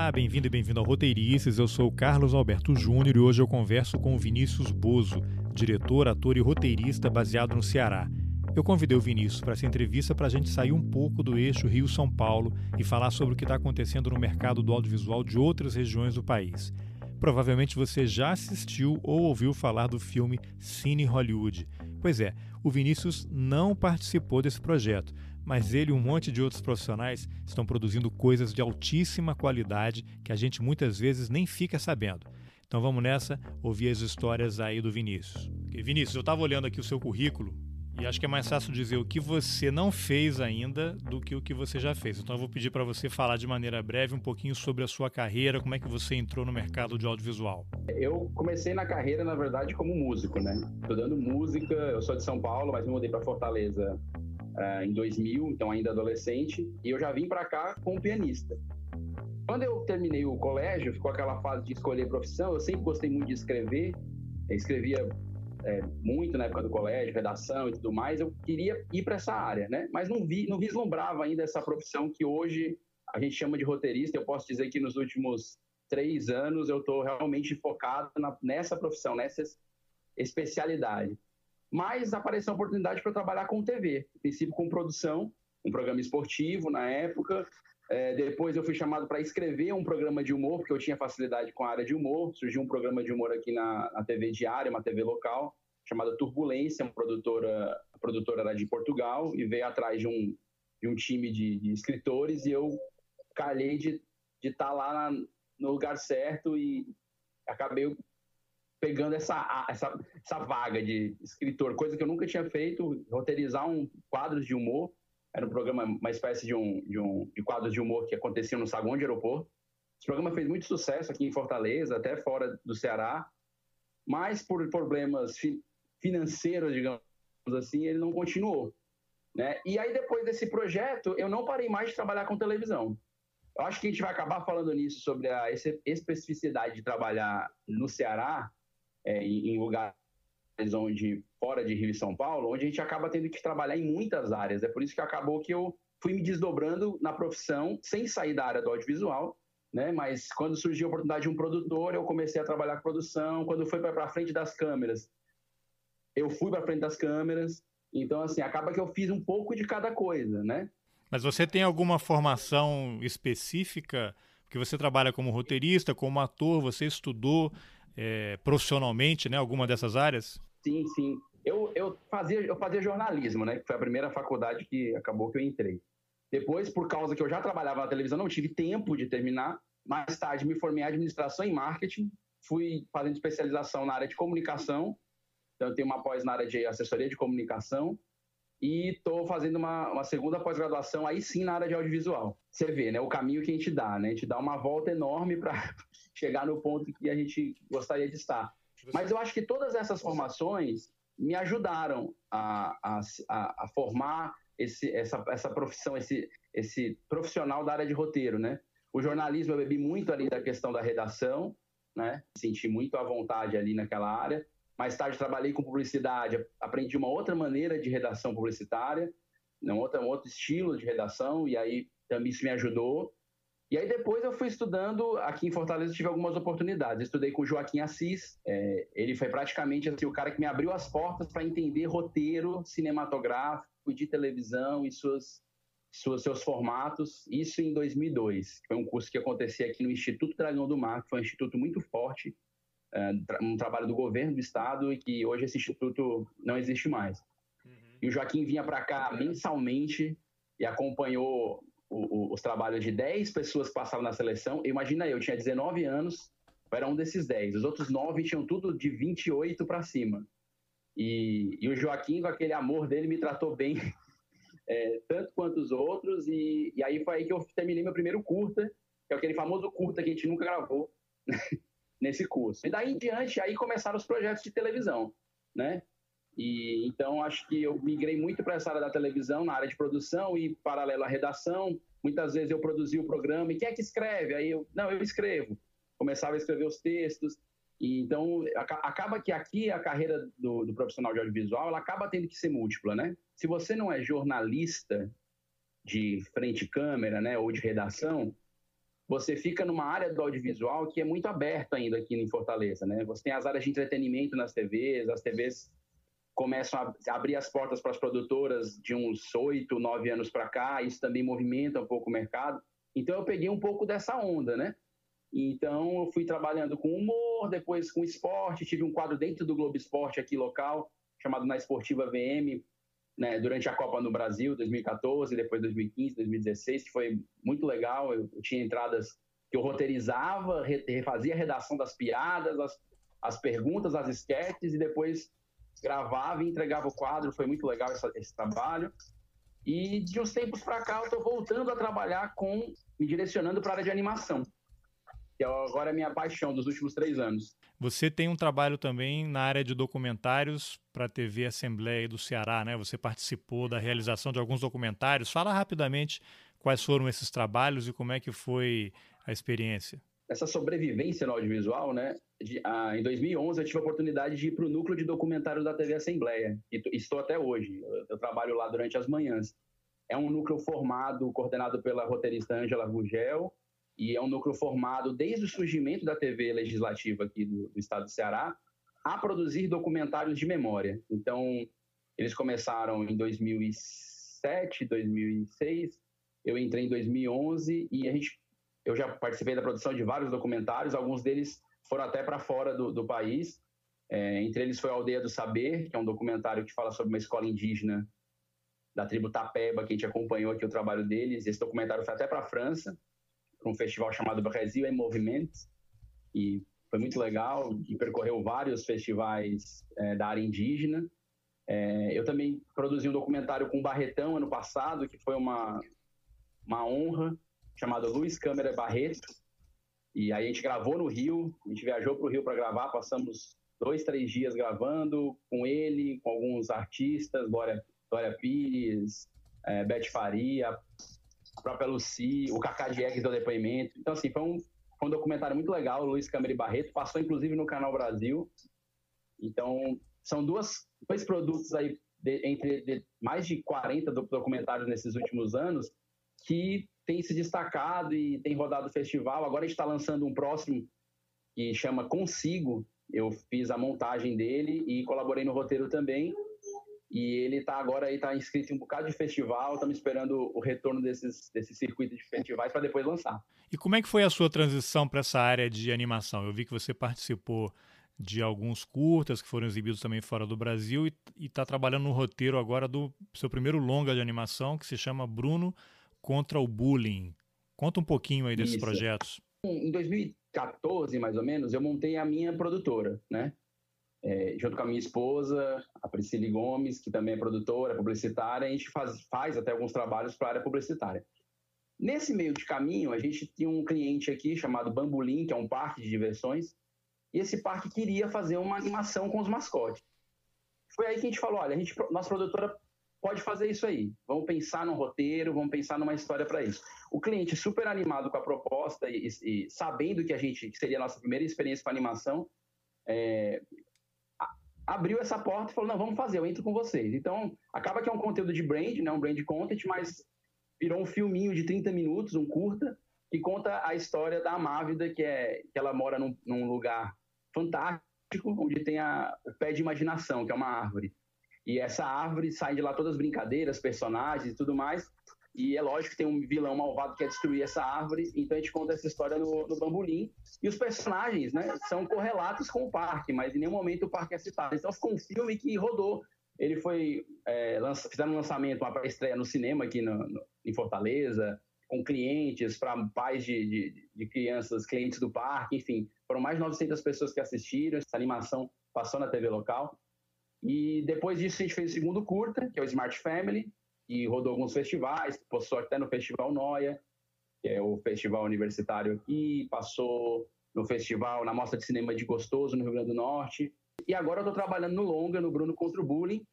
Olá, bem-vindo e bem-vindo ao Roteirices. Eu sou o Carlos Alberto Júnior e hoje eu converso com o Vinícius Bozo, diretor, ator e roteirista baseado no Ceará. Eu convidei o Vinícius para essa entrevista para a gente sair um pouco do eixo Rio-São Paulo e falar sobre o que está acontecendo no mercado do audiovisual de outras regiões do país. Provavelmente você já assistiu ou ouviu falar do filme Cine Hollywood. Pois é, o Vinícius não participou desse projeto, mas ele e um monte de outros profissionais estão produzindo coisas de altíssima qualidade que a gente muitas vezes nem fica sabendo. Então vamos nessa, ouvir as histórias aí do Vinícius. Vinícius, eu estava olhando aqui o seu currículo e acho que é mais fácil dizer o que você não fez ainda do que o que você já fez. Então eu vou pedir para você falar de maneira breve um pouquinho sobre a sua carreira, como é que você entrou no mercado de audiovisual. Eu comecei na carreira, na verdade, como músico, né? Estudando música, eu sou de São Paulo, mas me mudei para Fortaleza em 2000, então ainda adolescente, e eu já vim para cá como pianista. Quando eu terminei o colégio, ficou aquela fase de escolher profissão, eu sempre gostei muito de escrever, eu escrevia é, muito na época do colégio, redação e tudo mais, eu queria ir para essa área, né? Mas não vi, não vislumbrava ainda essa profissão que hoje a gente chama de roteirista. Eu posso dizer que nos últimos três anos eu estou realmente focado na, nessa profissão, nessa especialidade. Mas apareceu a oportunidade para trabalhar com TV, em princípio com produção, um programa esportivo na época. É, depois eu fui chamado para escrever um programa de humor, porque eu tinha facilidade com a área de humor. Surgiu um programa de humor aqui na, na TV Diária, uma TV local, chamada Turbulência, uma produtora, a produtora era de Portugal, e veio atrás de um, de um time de, de escritores, e eu calhei de estar tá lá na, no lugar certo e acabei pegando essa, essa, essa vaga de escritor, coisa que eu nunca tinha feito, roteirizar um quadros de humor. Era um programa, uma espécie de um, de um de quadros de humor que acontecia no saguão de aeroporto. Esse programa fez muito sucesso aqui em Fortaleza, até fora do Ceará, mas por problemas fi, financeiros, digamos assim, ele não continuou. Né? E aí, depois desse projeto, eu não parei mais de trabalhar com televisão. Eu acho que a gente vai acabar falando nisso, sobre a especificidade de trabalhar no Ceará, é, em lugares onde fora de Rio e São Paulo, onde a gente acaba tendo que trabalhar em muitas áreas. É por isso que acabou que eu fui me desdobrando na profissão sem sair da área do audiovisual, né? Mas quando surgiu a oportunidade de um produtor, eu comecei a trabalhar com produção. Quando foi para frente das câmeras, eu fui para frente das câmeras. Então assim, acaba que eu fiz um pouco de cada coisa, né? Mas você tem alguma formação específica? Porque você trabalha como roteirista, como ator, você estudou é, profissionalmente, né? Alguma dessas áreas? Sim, sim. Eu, eu, fazia, eu fazia jornalismo, né? Foi a primeira faculdade que acabou que eu entrei. Depois, por causa que eu já trabalhava na televisão, não tive tempo de terminar. Mais tarde, me formei em administração e marketing. Fui fazendo especialização na área de comunicação. Então, eu tenho uma pós na área de assessoria de comunicação e estou fazendo uma, uma segunda pós-graduação aí sim na área de audiovisual. Você vê, né, o caminho que a gente dá, né? A gente dá uma volta enorme para chegar no ponto que a gente gostaria de estar. Mas eu acho que todas essas formações me ajudaram a, a, a, formar esse, essa, essa profissão, esse, esse profissional da área de roteiro, né? O jornalismo eu bebi muito ali da questão da redação, né? Senti muito à vontade ali naquela área. Mais tarde trabalhei com publicidade, aprendi uma outra maneira de redação publicitária, um outro, um outro estilo de redação, e aí também isso me ajudou. E aí depois eu fui estudando, aqui em Fortaleza tive algumas oportunidades. estudei com o Joaquim Assis, é, ele foi praticamente assim, o cara que me abriu as portas para entender roteiro cinematográfico de televisão e suas, suas, seus formatos, isso em 2002. Foi um curso que acontecia aqui no Instituto Dragão do Mar, que foi um instituto muito forte, é, um trabalho do governo do estado e que hoje esse instituto não existe mais. Uhum. E o Joaquim vinha para cá mensalmente e acompanhou o, o, os trabalhos de 10 pessoas que passavam na seleção. Imagina eu, tinha 19 anos, eu era um desses 10. Os outros 9 tinham tudo de 28 para cima. E, e, o Joaquim, com aquele amor dele, me tratou bem, é, tanto quanto os outros. E, e aí foi aí que eu terminei meu primeiro curta, que é aquele famoso curta que a gente nunca gravou. nesse curso. E daí em diante, aí começaram os projetos de televisão, né? E então acho que eu migrei muito para essa área da televisão, na área de produção e paralelo à redação. Muitas vezes eu produzia o programa e quem é que escreve? Aí eu, não, eu escrevo. Começava a escrever os textos. E então acaba que aqui a carreira do, do profissional de audiovisual ela acaba tendo que ser múltipla, né? Se você não é jornalista de frente câmera, né, ou de redação, você fica numa área do audiovisual que é muito aberta ainda aqui em Fortaleza, né? Você tem as áreas de entretenimento nas TVs, as TVs começam a abrir as portas para as produtoras de uns oito, nove anos para cá, isso também movimenta um pouco o mercado. Então eu peguei um pouco dessa onda, né? Então eu fui trabalhando com humor, depois com esporte, tive um quadro dentro do Globo Esporte aqui local, chamado Na Esportiva VM, né, durante a Copa no Brasil, 2014, depois 2015, 2016, que foi muito legal. Eu, eu tinha entradas que eu roteirizava, refazia a redação das piadas, as, as perguntas, as esquetes, e depois gravava e entregava o quadro, foi muito legal esse, esse trabalho. E de uns tempos para cá eu estou voltando a trabalhar com, me direcionando para a área de animação, que é agora é a minha paixão dos últimos três anos. Você tem um trabalho também na área de documentários para a TV Assembleia do Ceará, né? Você participou da realização de alguns documentários. Fala rapidamente quais foram esses trabalhos e como é que foi a experiência essa sobrevivência no audiovisual, né? De, ah, em 2011 eu tive a oportunidade de ir para o núcleo de documentários da TV Assembleia e estou até hoje. Eu, eu, trabalho lá durante as manhãs. É um núcleo formado, coordenado pela roteirista Ângela Gugel e é um núcleo formado desde o surgimento da TV legislativa aqui do, do estado do Ceará a produzir documentários de memória. Então eles começaram em 2007, 2006. Eu entrei em 2011 e a gente eu já participei da produção de vários documentários, alguns deles foram até para fora do, do país. É, entre eles foi a Aldeia do Saber, que é um documentário que fala sobre uma escola indígena da tribo Tapeba, que a gente acompanhou aqui o trabalho deles. Esse documentário foi até para a França, para um festival chamado Brasil em Movimento, e foi muito legal, e percorreu vários festivais é, da área indígena. É, eu também produzi um documentário com o Barretão ano passado, que foi uma, uma honra chamado Luiz Câmara Barreto. E aí a gente gravou no Rio, a gente viajou para o Rio para gravar, passamos dois, três dias gravando com ele, com alguns artistas, Glória, Glória Pires, é, Beth Faria, a própria Lucy, o Cacá Diegues deu depoimento. Então, assim, foi um, foi um documentário muito legal, Luiz Câmara Barreto, passou inclusive no Canal Brasil. Então, são duas, dois produtos aí, de, entre de, mais de 40 documentários nesses últimos anos, que tem se destacado e tem rodado o festival. Agora está lançando um próximo que chama Consigo. Eu fiz a montagem dele e colaborei no roteiro também. E ele está agora aí tá inscrito em um bocado de festival. Estamos esperando o retorno desses, desses circuitos de festivais para depois lançar. E como é que foi a sua transição para essa área de animação? Eu vi que você participou de alguns curtas que foram exibidos também fora do Brasil e está trabalhando no roteiro agora do seu primeiro longa de animação que se chama Bruno contra o bullying. Conta um pouquinho aí desses Isso. projetos. Em 2014, mais ou menos, eu montei a minha produtora, né? É, junto com a minha esposa, a Priscila Gomes, que também é produtora, publicitária, a gente faz, faz até alguns trabalhos para a área publicitária. Nesse meio de caminho, a gente tinha um cliente aqui chamado Bambulim, que é um parque de diversões, e esse parque queria fazer uma animação com os mascotes. Foi aí que a gente falou, olha, a gente, nossa produtora pode fazer isso aí. Vamos pensar num roteiro, vamos pensar numa história para isso. O cliente super animado com a proposta e, e, sabendo que a gente que seria a nossa primeira experiência com animação, é, abriu essa porta e falou: não, vamos fazer, eu entro com vocês. Então, acaba que é um conteúdo de brand, né, um brand content, mas virou um filminho de 30 minutos, um curta, que conta a história da Amávida, que, é, que ela mora num, num lugar fantástico, onde tem a, o pé de imaginação, que é uma árvore. E essa árvore sai de lá todas as brincadeiras, personagens e tudo mais. E é lógico que tem um vilão malvado que quer destruir essa árvore, então a gente conta essa história no, no Bambolim. E os personagens né, são correlatos com o parque, mas em nenhum momento o parque é citado. Então ficou um filme que rodou. Ele foi. É, lança, fizeram um lançamento, uma pré-estreia no cinema aqui no, no, em Fortaleza, com clientes, para pais de, de, de, crianças, clientes do parque, enfim. Foram mais de 900 pessoas que assistiram. Essa animação passou na TV local. E depois disso a gente fez o segundo curta, que é o Smart Family, e rodou alguns festivais, passou até no Festival Noia, que é o festival universitário aqui, passou no festival, na Mostra de Cinema de Gostoso, no Rio Grande do Norte. E agora eu estou trabalhando no Longa, no Bruno Contra o Bullying,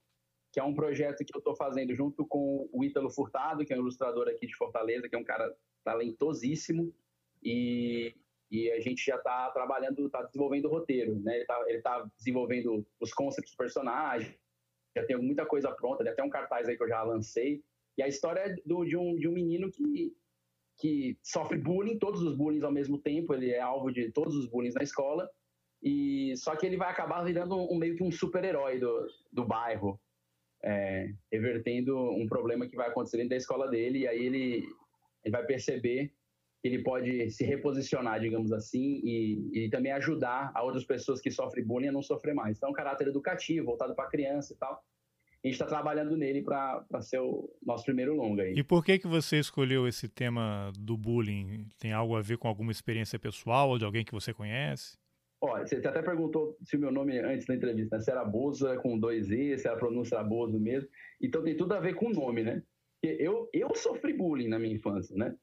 que é um projeto que eu estou fazendo junto com o Ítalo Furtado, que é um ilustrador aqui de Fortaleza, que é um cara talentosíssimo. E e a gente já está trabalhando, está desenvolvendo o roteiro, né? Ele está tá desenvolvendo os conceitos dos personagens, já tem muita coisa pronta, tem até um cartaz aí que eu já lancei. E a história é do, de, um, de um menino que que sofre bullying, todos os bullying ao mesmo tempo, ele é alvo de todos os bullying na escola, e só que ele vai acabar virando um, meio que um super-herói do, do bairro, é, revertendo um problema que vai acontecer dentro da escola dele, e aí ele, ele vai perceber ele pode se reposicionar, digamos assim, e, e também ajudar a outras pessoas que sofrem bullying a não sofrer mais. Então, é um caráter educativo, voltado para a criança e tal. A gente está trabalhando nele para ser o nosso primeiro longa. Aí. E por que, que você escolheu esse tema do bullying? Tem algo a ver com alguma experiência pessoal ou de alguém que você conhece? Olha, você até perguntou se o meu nome antes da entrevista, né? se era Boza com dois E, se a pronúncia era Bozo mesmo. Então tem tudo a ver com o nome, né? Eu, eu sofri bullying na minha infância, né?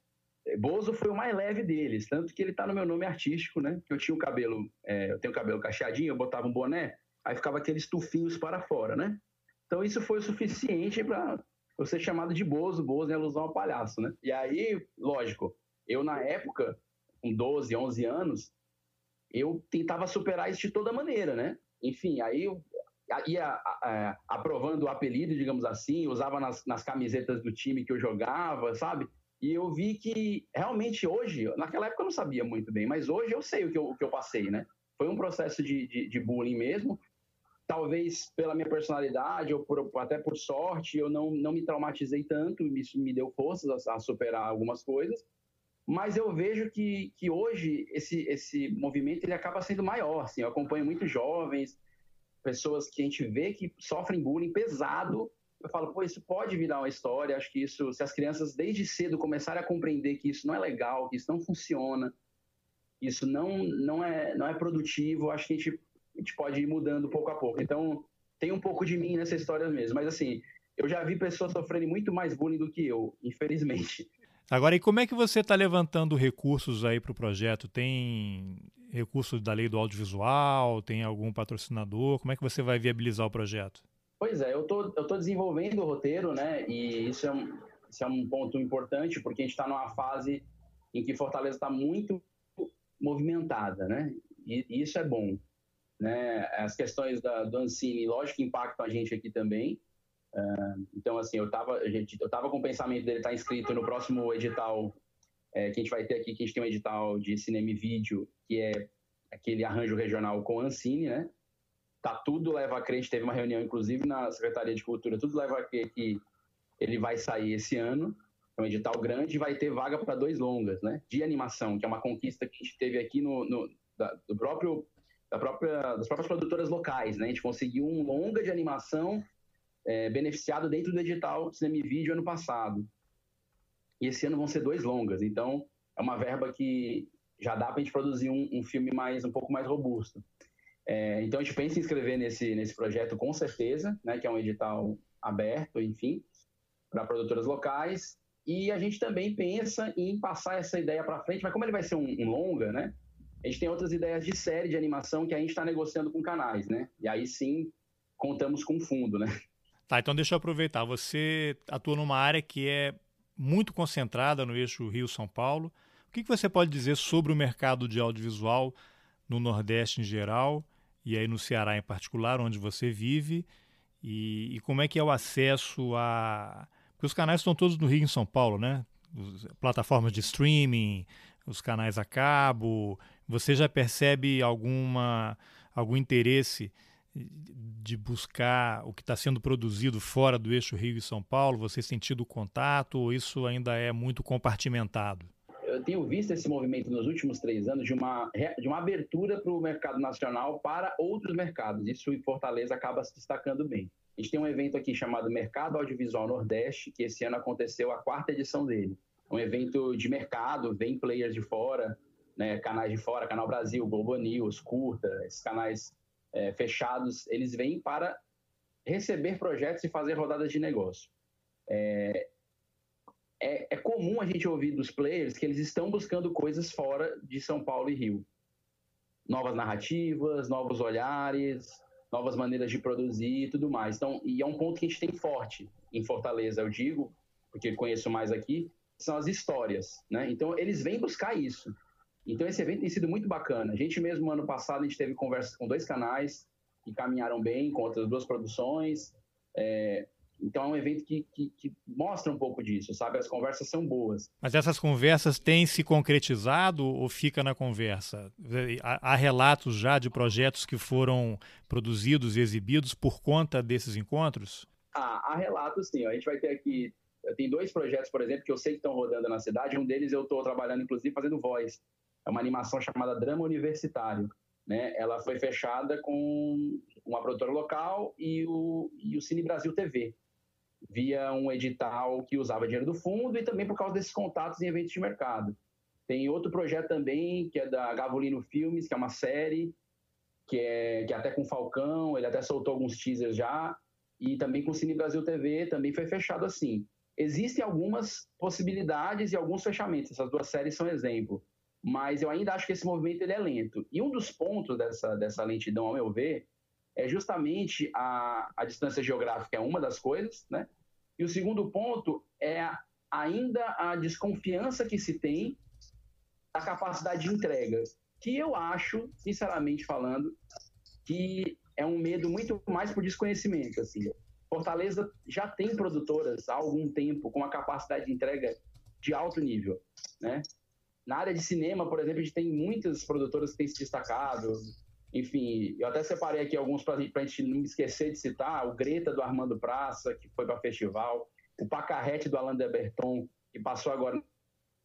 Bozo foi o mais leve deles, tanto que ele tá no meu nome artístico, né? Eu tinha o cabelo, é, eu tenho o cabelo cacheadinho, eu botava um boné, aí ficava aqueles tufinhos para fora, né? Então isso foi o suficiente para eu ser chamado de Bozo, Bozo é alusão ao palhaço, né? E aí, lógico, eu na época, com 12, 11 anos, eu tentava superar isso de toda maneira, né? Enfim, aí eu ia aprovando o apelido, digamos assim, usava nas, nas camisetas do time que eu jogava, sabe? E eu vi que realmente hoje, naquela época eu não sabia muito bem, mas hoje eu sei o que eu, o que eu passei, né? Foi um processo de, de, de, bullying mesmo. Talvez pela minha personalidade ou por, até por sorte, eu não, não me traumatizei tanto, isso me deu forças a, a superar algumas coisas. Mas eu vejo que, que hoje esse, esse movimento ele acaba sendo maior. Assim, eu acompanho muitos jovens, pessoas que a gente vê que sofrem bullying pesado eu falo, pô, isso pode virar uma história. Acho que isso, se as crianças desde cedo começarem a compreender que isso não é legal, que isso não funciona, isso não, não, é, não é produtivo, acho que a gente, a gente pode ir mudando pouco a pouco. Então, tem um pouco de mim nessa história mesmo. Mas, assim, eu já vi pessoas sofrendo muito mais bullying do que eu, infelizmente. Agora, e como é que você está levantando recursos aí para o projeto? Tem recursos da lei do audiovisual? Tem algum patrocinador? Como é que você vai viabilizar o projeto? Pois é, eu tô, eu tô desenvolvendo o roteiro, né? E isso é um, isso é um ponto importante, porque a gente está numa fase em que Fortaleza está muito movimentada, né? E, e, isso é bom. Né? As questões da, do Ancine, lógico impactam a gente aqui também. Uh, então, assim, eu estava eu tava com o pensamento dele estar tá inscrito no próximo edital é, que a gente vai ter aqui, que a gente tem um edital de cinema e vídeo, que é aquele arranjo regional com Ancine, né? Tá tudo leva a crer, a gente teve uma reunião inclusive na Secretaria de Cultura, tudo leva a crer que ele vai sair esse ano, é um edital grande e vai ter vaga para dois longas, né, de animação, que é uma conquista que a gente teve aqui no, no da, do próprio da própria das próprias produtoras locais, né, a gente conseguiu um longa de animação é, beneficiado dentro do edital Cinema e Vídeo ano passado. E esse ano vão ser dois longas, então é uma verba que já dá para a gente produzir um, um filme mais um pouco mais robusto. É, então a gente pensa em inscrever nesse, nesse projeto com certeza, né, que é um edital aberto, enfim, para produtoras locais. E a gente também pensa em passar essa ideia para frente, mas como ele vai ser um, um, longa, né? A gente tem outras ideias de série de animação que a gente está negociando com canais, né? E aí sim contamos com fundo, né? Tá, então deixa eu aproveitar. Você atua numa área que é muito concentrada no eixo Rio-São Paulo. O que, que você pode dizer sobre o mercado de audiovisual no Nordeste em geral e aí no Ceará em particular, onde você vive, e, e como é que é o acesso a. Porque os canais estão todos no Rio e em São Paulo, né? Os, plataformas de streaming, os canais a cabo. Você já percebe alguma, algum interesse de buscar o que está sendo produzido fora do eixo Rio e São Paulo? Você tem tido contato ou isso ainda é muito compartimentado? Eu tenho visto esse movimento nos últimos três anos de uma, de uma abertura para o mercado nacional para outros mercados. Isso em Fortaleza acaba se destacando bem. A gente tem um evento aqui chamado Mercado Audiovisual Nordeste, que esse ano aconteceu a quarta edição dele. Um evento de mercado, vem players de fora, né, canais de fora, Canal Brasil, Globo News, Curta, esses canais é, fechados, eles vêm para receber projetos e fazer rodadas de negócio. É, é, é, comum a gente ouvir dos players que eles estão buscando coisas fora de São Paulo e Rio. Novas narrativas, novos olhares, novas maneiras de produzir e tudo mais. Então, e é um ponto que a gente tem forte em Fortaleza, eu digo, porque conheço mais aqui, são as histórias, né? Então, eles vêm buscar isso. Então, esse evento tem sido muito bacana. A gente mesmo, ano passado, a gente teve conversas com dois canais que caminharam bem, com outras duas produções. É, Então é um evento que, que, que, mostra um pouco disso, sabe? As conversas são boas. Mas essas conversas têm se concretizado ou fica na conversa? Há, relatos já de projetos que foram produzidos e exibidos por conta desses encontros? Ah, há relatos sim. A gente vai ter aqui. Tem dois projetos, por exemplo, que eu sei que estão rodando na cidade. Um deles eu estou trabalhando, inclusive, fazendo voz. É uma animação chamada Drama Universitário. Né? Ela foi fechada com uma produtora local e o, e o Cine Brasil TV via um edital que usava dinheiro do fundo e também por causa desses contatos em eventos de mercado. Tem outro projeto também, que é da Gavolino Filmes, que é uma série, que é, que é até com Falcão, ele até soltou alguns teasers já, e também com o Cine Brasil TV também foi fechado assim. Existem algumas possibilidades e alguns fechamentos, essas duas séries são exemplo, mas eu ainda acho que esse movimento ele é lento. E um dos pontos dessa, dessa lentidão, ao meu ver, é justamente a, a distância geográfica é uma das coisas, né? E o segundo ponto é ainda a desconfiança que se tem da capacidade de entrega, que eu acho, sinceramente falando, que é um medo muito mais por desconhecimento, assim. Fortaleza já tem produtoras há algum tempo com uma capacidade de entrega de alto nível, né? Na área de cinema, por exemplo, a gente tem muitas produtoras que têm se destacado, enfim, eu até separei aqui alguns para a gente não esquecer de citar: o Greta do Armando Praça, que foi para o festival, o Pacarrete do Alain de Berton, que passou agora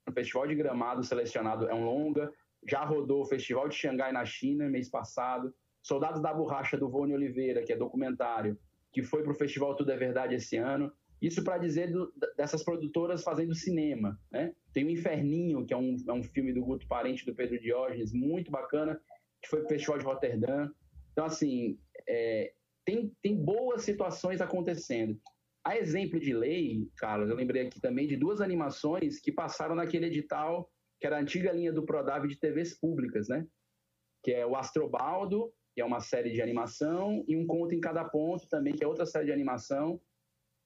no Festival de Gramado, selecionado, é um longa, já rodou o Festival de Xangai na China, mês passado. Soldados da Borracha do Vone Oliveira, que é documentário, que foi para o Festival Tudo é Verdade esse ano. Isso para dizer do, dessas produtoras fazendo cinema. Né? Tem o Inferninho, que é um, é um filme do Guto Parente do Pedro Diógenes, muito bacana, que foi para o Festival de Roterdã. Então, assim, é, tem, tem boas situações acontecendo. A exemplo de lei, Carlos, eu lembrei aqui também de duas animações que passaram naquele edital, que era a antiga linha do Prodave de TVs públicas, né? Que é o Astrobaldo, que é uma série de animação, e um conto em cada ponto também, que é outra série de animação.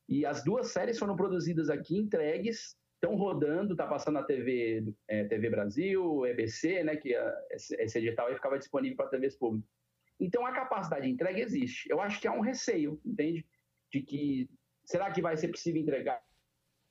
E as duas séries foram produzidas aqui, entregues, estão rodando, está passando na TV, é, TV Brasil, EBC, né, que a, esse, edital aí ficava disponível para TVs públicas. Então a capacidade de entrega existe. Eu acho que há um receio, entende? De que será que vai ser possível entregar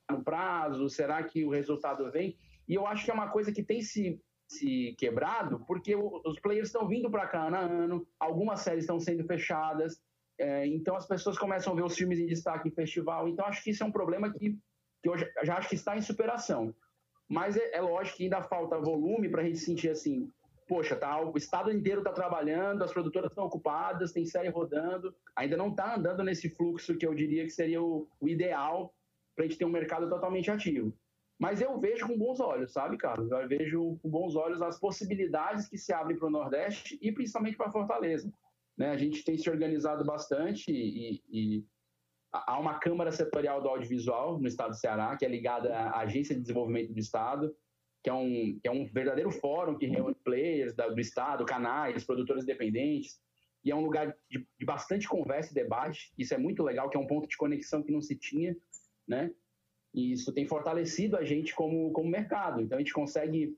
no prazo? Será que o resultado vem? E eu acho que é uma coisa que tem se, se quebrado, porque os players estão vindo para cá ano a ano, algumas séries estão sendo fechadas, é, então as pessoas começam a ver os filmes em destaque em festival. Então acho que isso é um problema que que eu já acho que está em superação. Mas é, é lógico que ainda falta volume para a gente sentir assim, poxa, tá, o estado inteiro está trabalhando, as produtoras estão ocupadas, tem série rodando, ainda não está andando nesse fluxo que eu diria que seria o, o ideal para a gente ter um mercado totalmente ativo. Mas eu vejo com bons olhos, sabe, Carlos? Eu vejo com bons olhos as possibilidades que se abrem para o Nordeste e principalmente para Fortaleza. Né? A gente tem se organizado bastante e, e há uma Câmara Setorial do Audiovisual no estado do Ceará, que é ligada à Agência de Desenvolvimento do Estado, que é um, que é um verdadeiro fórum que reúne players do Estado, canais, produtores independentes, e é um lugar de, de, bastante conversa e debate. Isso é muito legal, que é um ponto de conexão que não se tinha, né? E isso tem fortalecido a gente como, como mercado. Então a gente consegue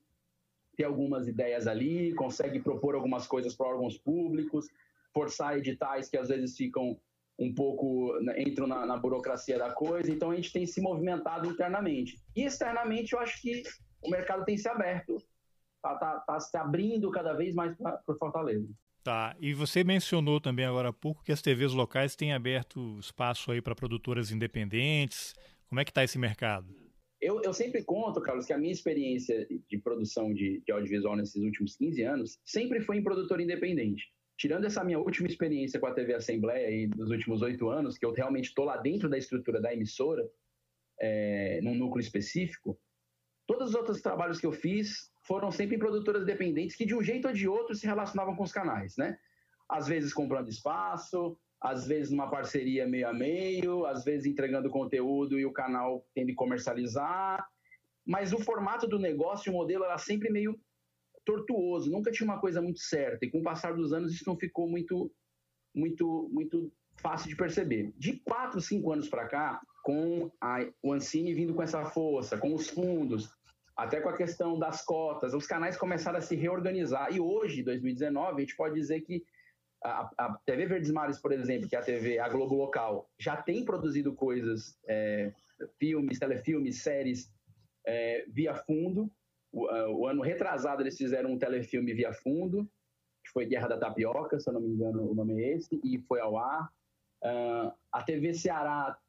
ter algumas ideias ali, consegue propor algumas coisas para órgãos públicos, forçar editais que às vezes ficam um pouco né, entram na, na, burocracia da coisa, então a gente tem se movimentado internamente. E externamente eu acho que o mercado tem se aberto, está tá, tá se abrindo cada vez mais para Fortaleza. Tá, e você mencionou também agora há pouco que as TVs locais têm aberto espaço aí para produtoras independentes. Como é que está esse mercado? Eu, eu, sempre conto, Carlos, que a minha experiência de produção de, de audiovisual nesses últimos 15 anos sempre foi em produtor independente tirando essa minha última experiência com a TV Assembleia aí dos últimos oito anos, que eu realmente estou lá dentro da estrutura da emissora, é, num núcleo específico, todos os outros trabalhos que eu fiz foram sempre em produtoras independentes que de um jeito ou de outro se relacionavam com os canais, né? Às vezes comprando espaço, às vezes numa parceria meio a meio, às vezes entregando conteúdo e o canal tendo que comercializar, mas o formato do negócio, o modelo era sempre meio tortuoso, nunca tinha uma coisa muito certa. E com o passar dos anos isso não ficou muito, muito, muito fácil de perceber. De quatro, cinco anos para cá, com a, o Ancine vindo com essa força, com os fundos, até com a questão das cotas, os canais começaram a se reorganizar. E hoje, 2019, a gente pode dizer que a, a, TV Verdes Mares, por exemplo, que é a TV, a Globo Local, já tem produzido coisas, é, filmes, telefilmes, séries é, via fundo. O, o, ano retrasado eles fizeram um telefilme via fundo, que foi Guerra da Tapioca, se eu não me engano o nome é esse, e foi ao ar. Uh, a TV Ceará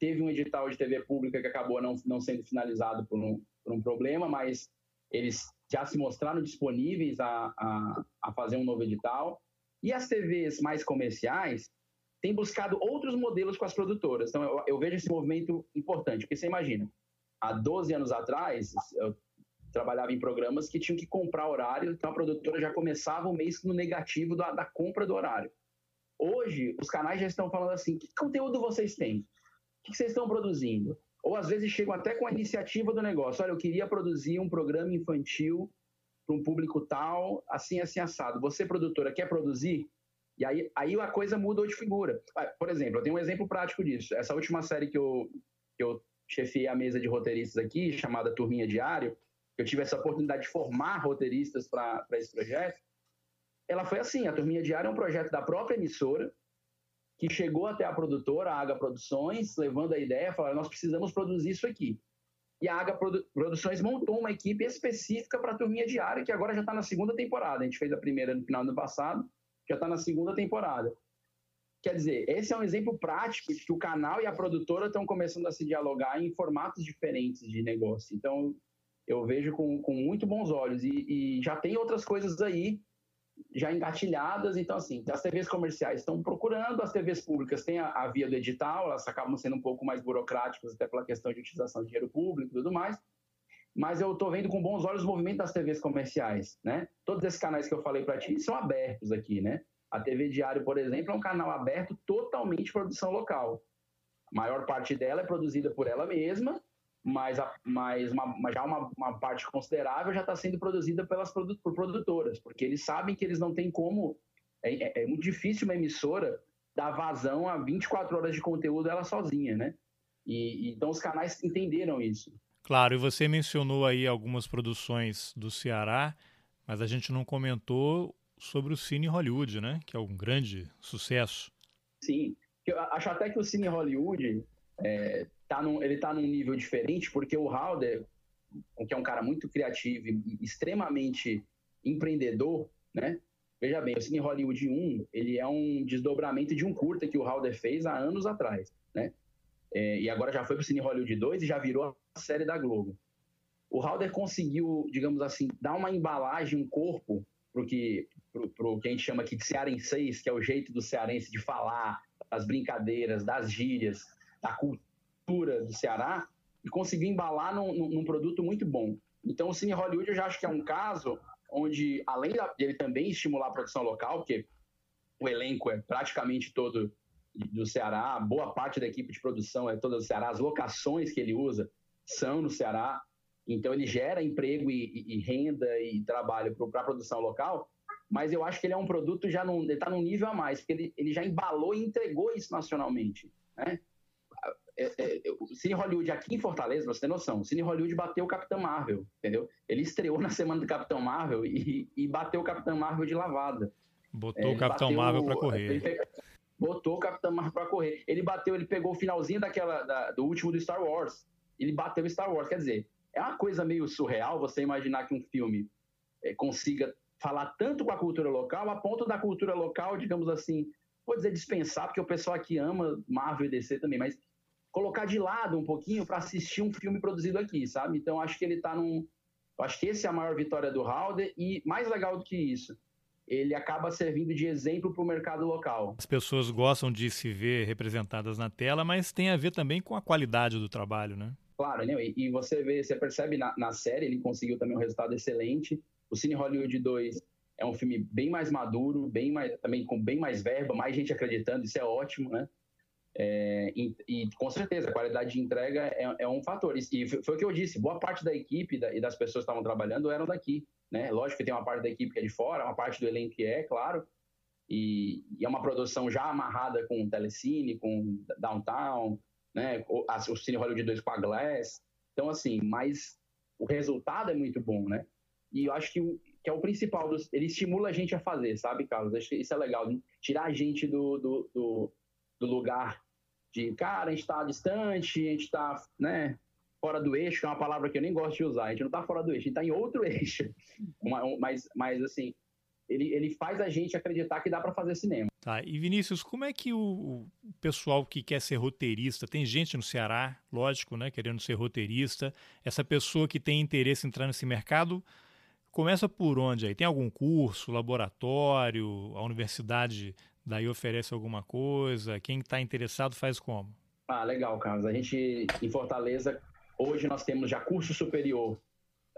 teve um edital de TV pública que acabou não, não sendo finalizado por um, por um problema, mas eles já se mostraram disponíveis a, a, a fazer um novo edital. E as TVs mais comerciais têm buscado outros modelos com as produtoras. Então, eu, eu vejo esse movimento importante, porque você imagina, há 12 anos atrás, eu trabalhava em programas que tinham que comprar horário, então a produtora já começava o mês no negativo da, da compra do horário. Hoje, os canais já estão falando assim: que conteúdo vocês têm? O que vocês estão produzindo? Ou às vezes chegam até com a iniciativa do negócio: olha, eu queria produzir um programa infantil para um público tal, assim, assim, assado. Você, produtora, quer produzir? E aí, aí a coisa muda de figura. Ah, por exemplo, eu tenho um exemplo prático disso. Essa última série que eu, que eu chefiei a mesa de roteiristas aqui, chamada Turminha Diário, eu tive essa oportunidade de formar roteiristas para esse projeto. Ela foi assim: a Turminha Diário é um projeto da própria emissora, que chegou até a produtora, a Aga Produções, levando a ideia, falando: nós precisamos produzir isso aqui. E a Aga Produções montou uma equipe específica para a Turminha Diária, que agora já está na segunda temporada. A gente fez a primeira no final do ano passado, já está na segunda temporada. Quer dizer, esse é um exemplo prático de que o canal e a produtora estão começando a se dialogar em formatos diferentes de negócio. Então, eu vejo com, com muito bons olhos. E, e já tem outras coisas aí já engatilhadas. Então, assim, as TVs comerciais estão procurando, as TVs públicas têm a, a, via do edital, elas acabam sendo um pouco mais burocráticas, até pela questão de utilização de dinheiro público e tudo mais. Mas eu estou vendo com bons olhos o movimento das TVs comerciais, né? Todos esses canais que eu falei para ti são abertos aqui, né? A TV Diário, por exemplo, é um canal aberto totalmente produção local. A maior parte dela é produzida por ela mesma mas, a, mas uma, já uma, uma, parte considerável já está sendo produzida pelas por produtoras, porque eles sabem que eles não têm como. É, é, é, muito difícil uma emissora dar vazão a 24 horas de conteúdo ela sozinha, né? E, e, então os canais entenderam isso. Claro, e você mencionou aí algumas produções do Ceará, mas a gente não comentou sobre o Cine Hollywood, né? Que é um grande sucesso. Sim, eu acho até que o Cine Hollywood é, tá num, ele está num nível diferente, porque o Halder, que é um cara muito criativo e extremamente empreendedor, né? Veja bem, o Cine Hollywood 1, ele é um desdobramento de um curta que o Halder fez há anos atrás, né? É, e agora já foi para o Cine Hollywood 2 e já virou a série da Globo. O Halder conseguiu, digamos assim, dar uma embalagem, um corpo para o que, pro, pro que a gente chama aqui de cearenseis, que é o jeito do cearense de falar, das brincadeiras, das gírias, da cultura cultura do Ceará e conseguiu embalar num, num, produto muito bom. Então, o Cine Hollywood eu já acho que é um caso onde, além dele também estimular a produção local, porque o elenco é praticamente todo do Ceará, boa parte da equipe de produção é toda do Ceará, as locações que ele usa são no Ceará, então ele gera emprego e, e, renda e trabalho para a produção local, mas eu acho que ele é um produto já num, ele está num nível a mais, porque ele, ele já embalou e entregou isso nacionalmente. Né? É, é, o Cine Hollywood aqui em Fortaleza, você tem noção, o Cine Hollywood bateu o Capitão Marvel, entendeu? Ele estreou na semana do Capitão Marvel e, e bateu o Capitão Marvel de lavada. Botou é, o Capitão Marvel para correr. Pegou, botou o Capitão Marvel para correr. Ele bateu, ele pegou o finalzinho daquela, da, do último do Star Wars. Ele bateu o Star Wars. Quer dizer, é uma coisa meio surreal você imaginar que um filme é, consiga falar tanto com a cultura local, a ponto da cultura local, digamos assim, vou dizer dispensar, porque o pessoal aqui ama Marvel e DC também, mas colocar de lado um pouquinho para assistir um filme produzido aqui, sabe? Então acho que ele está num. Acho que essa é a maior vitória do Halder e mais legal do que isso, ele acaba servindo de exemplo para o mercado local. As pessoas gostam de se ver representadas na tela, mas tem a ver também com a qualidade do trabalho, né? Claro, né? E, e você vê, você percebe na, na, série, ele conseguiu também um resultado excelente. O Cine Hollywood 2 é um filme bem mais maduro, bem mais, também com bem mais verba, mais gente acreditando, isso é ótimo, né? É, e, e, com certeza, a qualidade de entrega é, é, um fator. E foi o que eu disse: boa parte da equipe da, e das pessoas que estavam trabalhando eram daqui. Né? Lógico que tem uma parte da equipe que é de fora, uma parte do elenco que é, claro. E, e é uma produção já amarrada com Telecine, com Downtown, né? o, a, o Cine Hollywood 2 com a Glass. Então, assim, mas o resultado é muito bom, né? E eu acho que, que é o principal. Dos, ele estimula a gente a fazer, sabe, Carlos? Acho que isso é legal. Tirar a gente do, do, do, do lugar de, cara, a gente está distante, a gente está, né, fora do eixo, que é uma palavra que eu nem gosto de usar. A gente não está fora do eixo, a gente está em outro eixo. mas, mas, assim, ele, ele faz a gente acreditar que dá para fazer cinema. Tá, e Vinícius, como é que o, o, pessoal que quer ser roteirista, tem gente no Ceará, lógico, né, querendo ser roteirista, essa pessoa que tem interesse em entrar nesse mercado, começa por onde aí? Tem algum curso, laboratório, a universidade daí oferece alguma coisa? Quem está interessado faz como? Ah, legal, Carlos. A gente, em Fortaleza, hoje nós temos já curso superior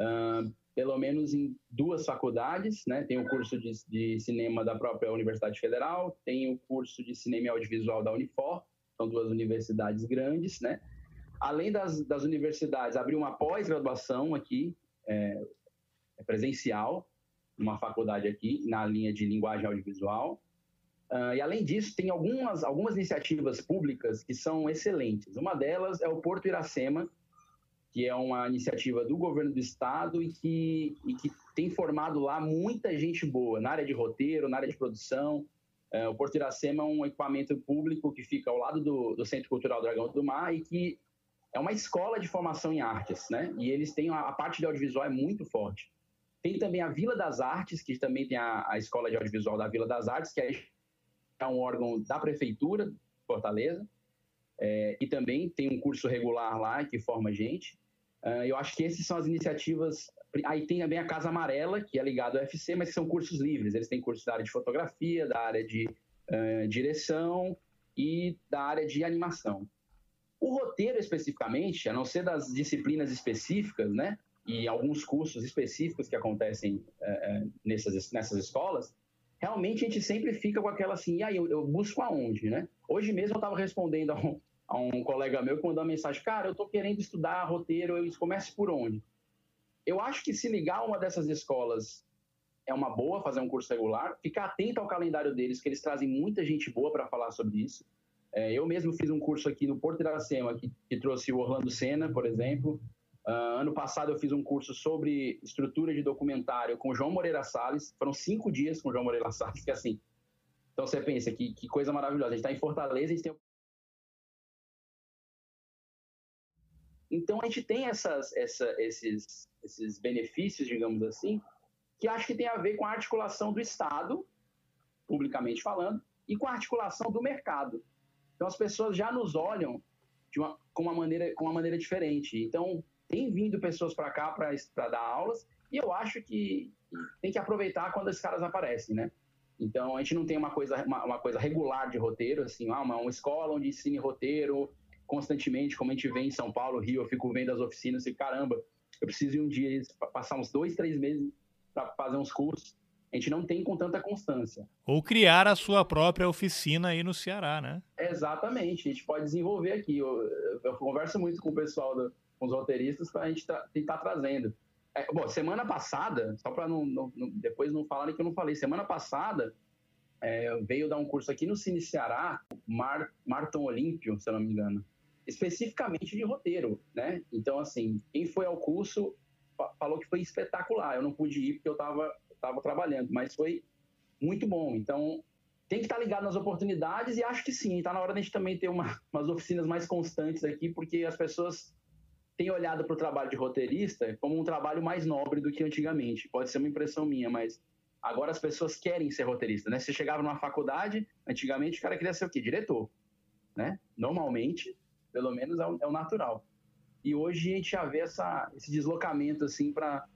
uh, pelo menos em duas faculdades, né? Tem o curso de, de, cinema da própria Universidade Federal, tem o curso de cinema e audiovisual da Unifor, são duas universidades grandes, né? Além das, das universidades, abriu uma pós-graduação aqui, é, é presencial, numa faculdade aqui, na linha de linguagem audiovisual. Uh, e além disso, tem algumas, algumas iniciativas públicas que são excelentes. Uma delas é o Porto Iracema, que é uma iniciativa do governo do estado e que, e que tem formado lá muita gente boa na área de roteiro, na área de produção. É, o Porto Iracema é um equipamento público que fica ao lado do, do Centro Cultural Dragão do Mar e que é uma escola de formação em artes, né? E eles têm a, a parte de audiovisual é muito forte. Tem também a Vila das Artes, que também tem a, a escola de audiovisual da Vila das Artes, que é um órgão da prefeitura de Fortaleza. É, e também tem um curso regular lá que forma gente. Uh, eu acho que essas são as iniciativas. Aí tem também a Casa Amarela, que é ligado ao UFC, mas são cursos livres. Eles têm cursos da área de fotografia, da área de uh, direção e da área de animação. O roteiro, especificamente, a não ser das disciplinas específicas, né? E alguns cursos específicos que acontecem uh, nessas, nessas escolas, realmente a gente sempre fica com aquela assim, e aí, eu, eu busco aonde, né? Hoje mesmo eu estava respondendo a um, a um colega meu que mandou uma mensagem: Cara, eu estou querendo estudar roteiro, eu comece por onde? Eu acho que se ligar a uma dessas escolas é uma boa fazer um curso regular, ficar atento ao calendário deles, que eles trazem muita gente boa para falar sobre isso. É, eu mesmo fiz um curso aqui no Porto Iracema, que, que trouxe o Orlando Senna, por exemplo. Uh, ano passado eu fiz um curso sobre estrutura de documentário com João Moreira Salles. Foram cinco dias com João Moreira Salles, que assim. Então você pensa que, que coisa maravilhosa. A gente está em Fortaleza, a gente tem Então a gente tem essas, essa, esses, esses benefícios, digamos assim, que acho que tem a ver com a articulação do Estado, publicamente falando, e com a articulação do mercado. Então as pessoas já nos olham uma, com, uma maneira, com uma maneira diferente. Então tem vindo pessoas para cá para dar aulas e eu acho que tem que aproveitar quando esses caras aparecem, né? Então a gente não tem uma coisa, uma, uma coisa regular de roteiro, assim, ah, uma, uma escola onde ensine roteiro constantemente, como a gente vê em São Paulo, Rio, eu fico vendo as oficinas e caramba, eu preciso ir um dia passar uns dois, três meses para fazer uns cursos. A gente não tem com tanta constância. Ou criar a sua própria oficina aí no Ceará, né? Exatamente, a gente pode desenvolver aqui. Eu, eu converso muito com o pessoal, do, com os roteiristas, para a gente tra tentar trazendo. É, bom, semana passada, só para não, não, depois não falarem que eu não falei, semana passada é, veio dar um curso aqui no Cine Ceará, Mar, Marton Olímpio, se eu não me engano especificamente de roteiro, né? Então, assim, quem foi ao curso falou que foi espetacular. Eu não pude ir porque eu estava tava trabalhando, mas foi muito bom. Então, tem que estar tá ligado nas oportunidades e acho que sim, está na hora de a gente também ter uma, umas oficinas mais constantes aqui, porque as pessoas têm olhado para o trabalho de roteirista como um trabalho mais nobre do que antigamente. Pode ser uma impressão minha, mas agora as pessoas querem ser roteirista, né? Você chegava numa faculdade, antigamente o cara queria ser o quê? Diretor, né? Normalmente, pelo menos é o, é o natural. E hoje a gente já vê essa, esse deslocamento assim para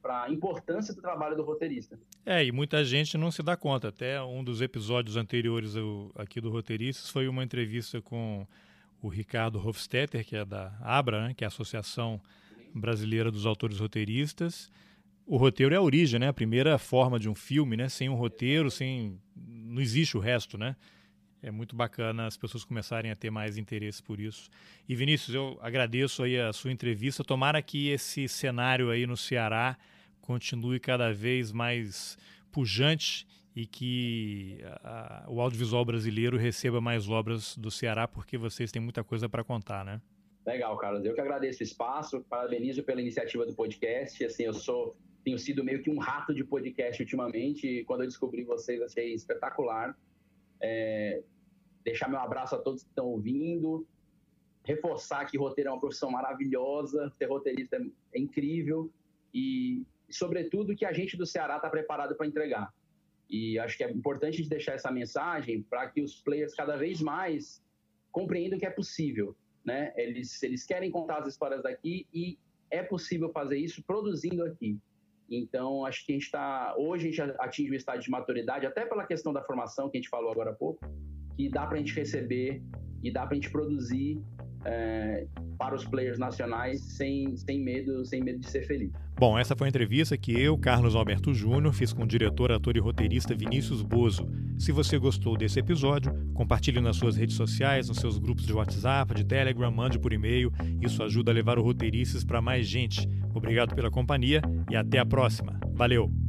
para a importância do trabalho do roteirista. É, e muita gente não se dá conta. Até um dos episódios anteriores aqui do Roteiristas foi uma entrevista com o Ricardo Hofstetter, que é da ABRA, né, que é a Associação Brasileira dos Autores Roteiristas. O roteiro é a origem, né? A primeira forma de um filme, né? Sem um roteiro, sem não existe o resto, né? é muito bacana as pessoas começarem a ter mais interesse por isso. E Vinícius, eu agradeço aí a sua entrevista. Tomara que esse cenário aí no Ceará continue cada vez mais pujante e que a, o audiovisual brasileiro receba mais obras do Ceará, porque vocês têm muita coisa para contar, né? Legal, Carlos. Eu que agradeço o espaço, parabenizo pela iniciativa do podcast. Assim, eu sou tenho sido meio que um rato de podcast ultimamente. E quando eu descobri vocês, achei espetacular. É, deixar meu abraço a todos que estão ouvindo. Reforçar que roteiro é uma profissão maravilhosa, ser roteirista é incrível. E, sobretudo, que a gente do Ceará está preparado para entregar. E acho que é importante deixar essa mensagem para que os players cada vez mais compreendam que é possível. Né? Eles, eles querem contar as histórias daqui e é possível fazer isso produzindo aqui. Então, acho que a gente está. Hoje a gente atinge um estágio de maturidade, até pela questão da formação que a gente falou agora há pouco, que dá para a gente receber e dá para a gente produzir é, para os players nacionais sem, sem medo sem medo de ser feliz. Bom, essa foi a entrevista que eu, Carlos Alberto Júnior, fiz com o diretor, ator e roteirista Vinícius Bozo. Se você gostou desse episódio, compartilhe nas suas redes sociais, nos seus grupos de WhatsApp, de Telegram, mande por e-mail. Isso ajuda a levar o Roteiristas para mais gente. Obrigado pela companhia e até a próxima. Valeu!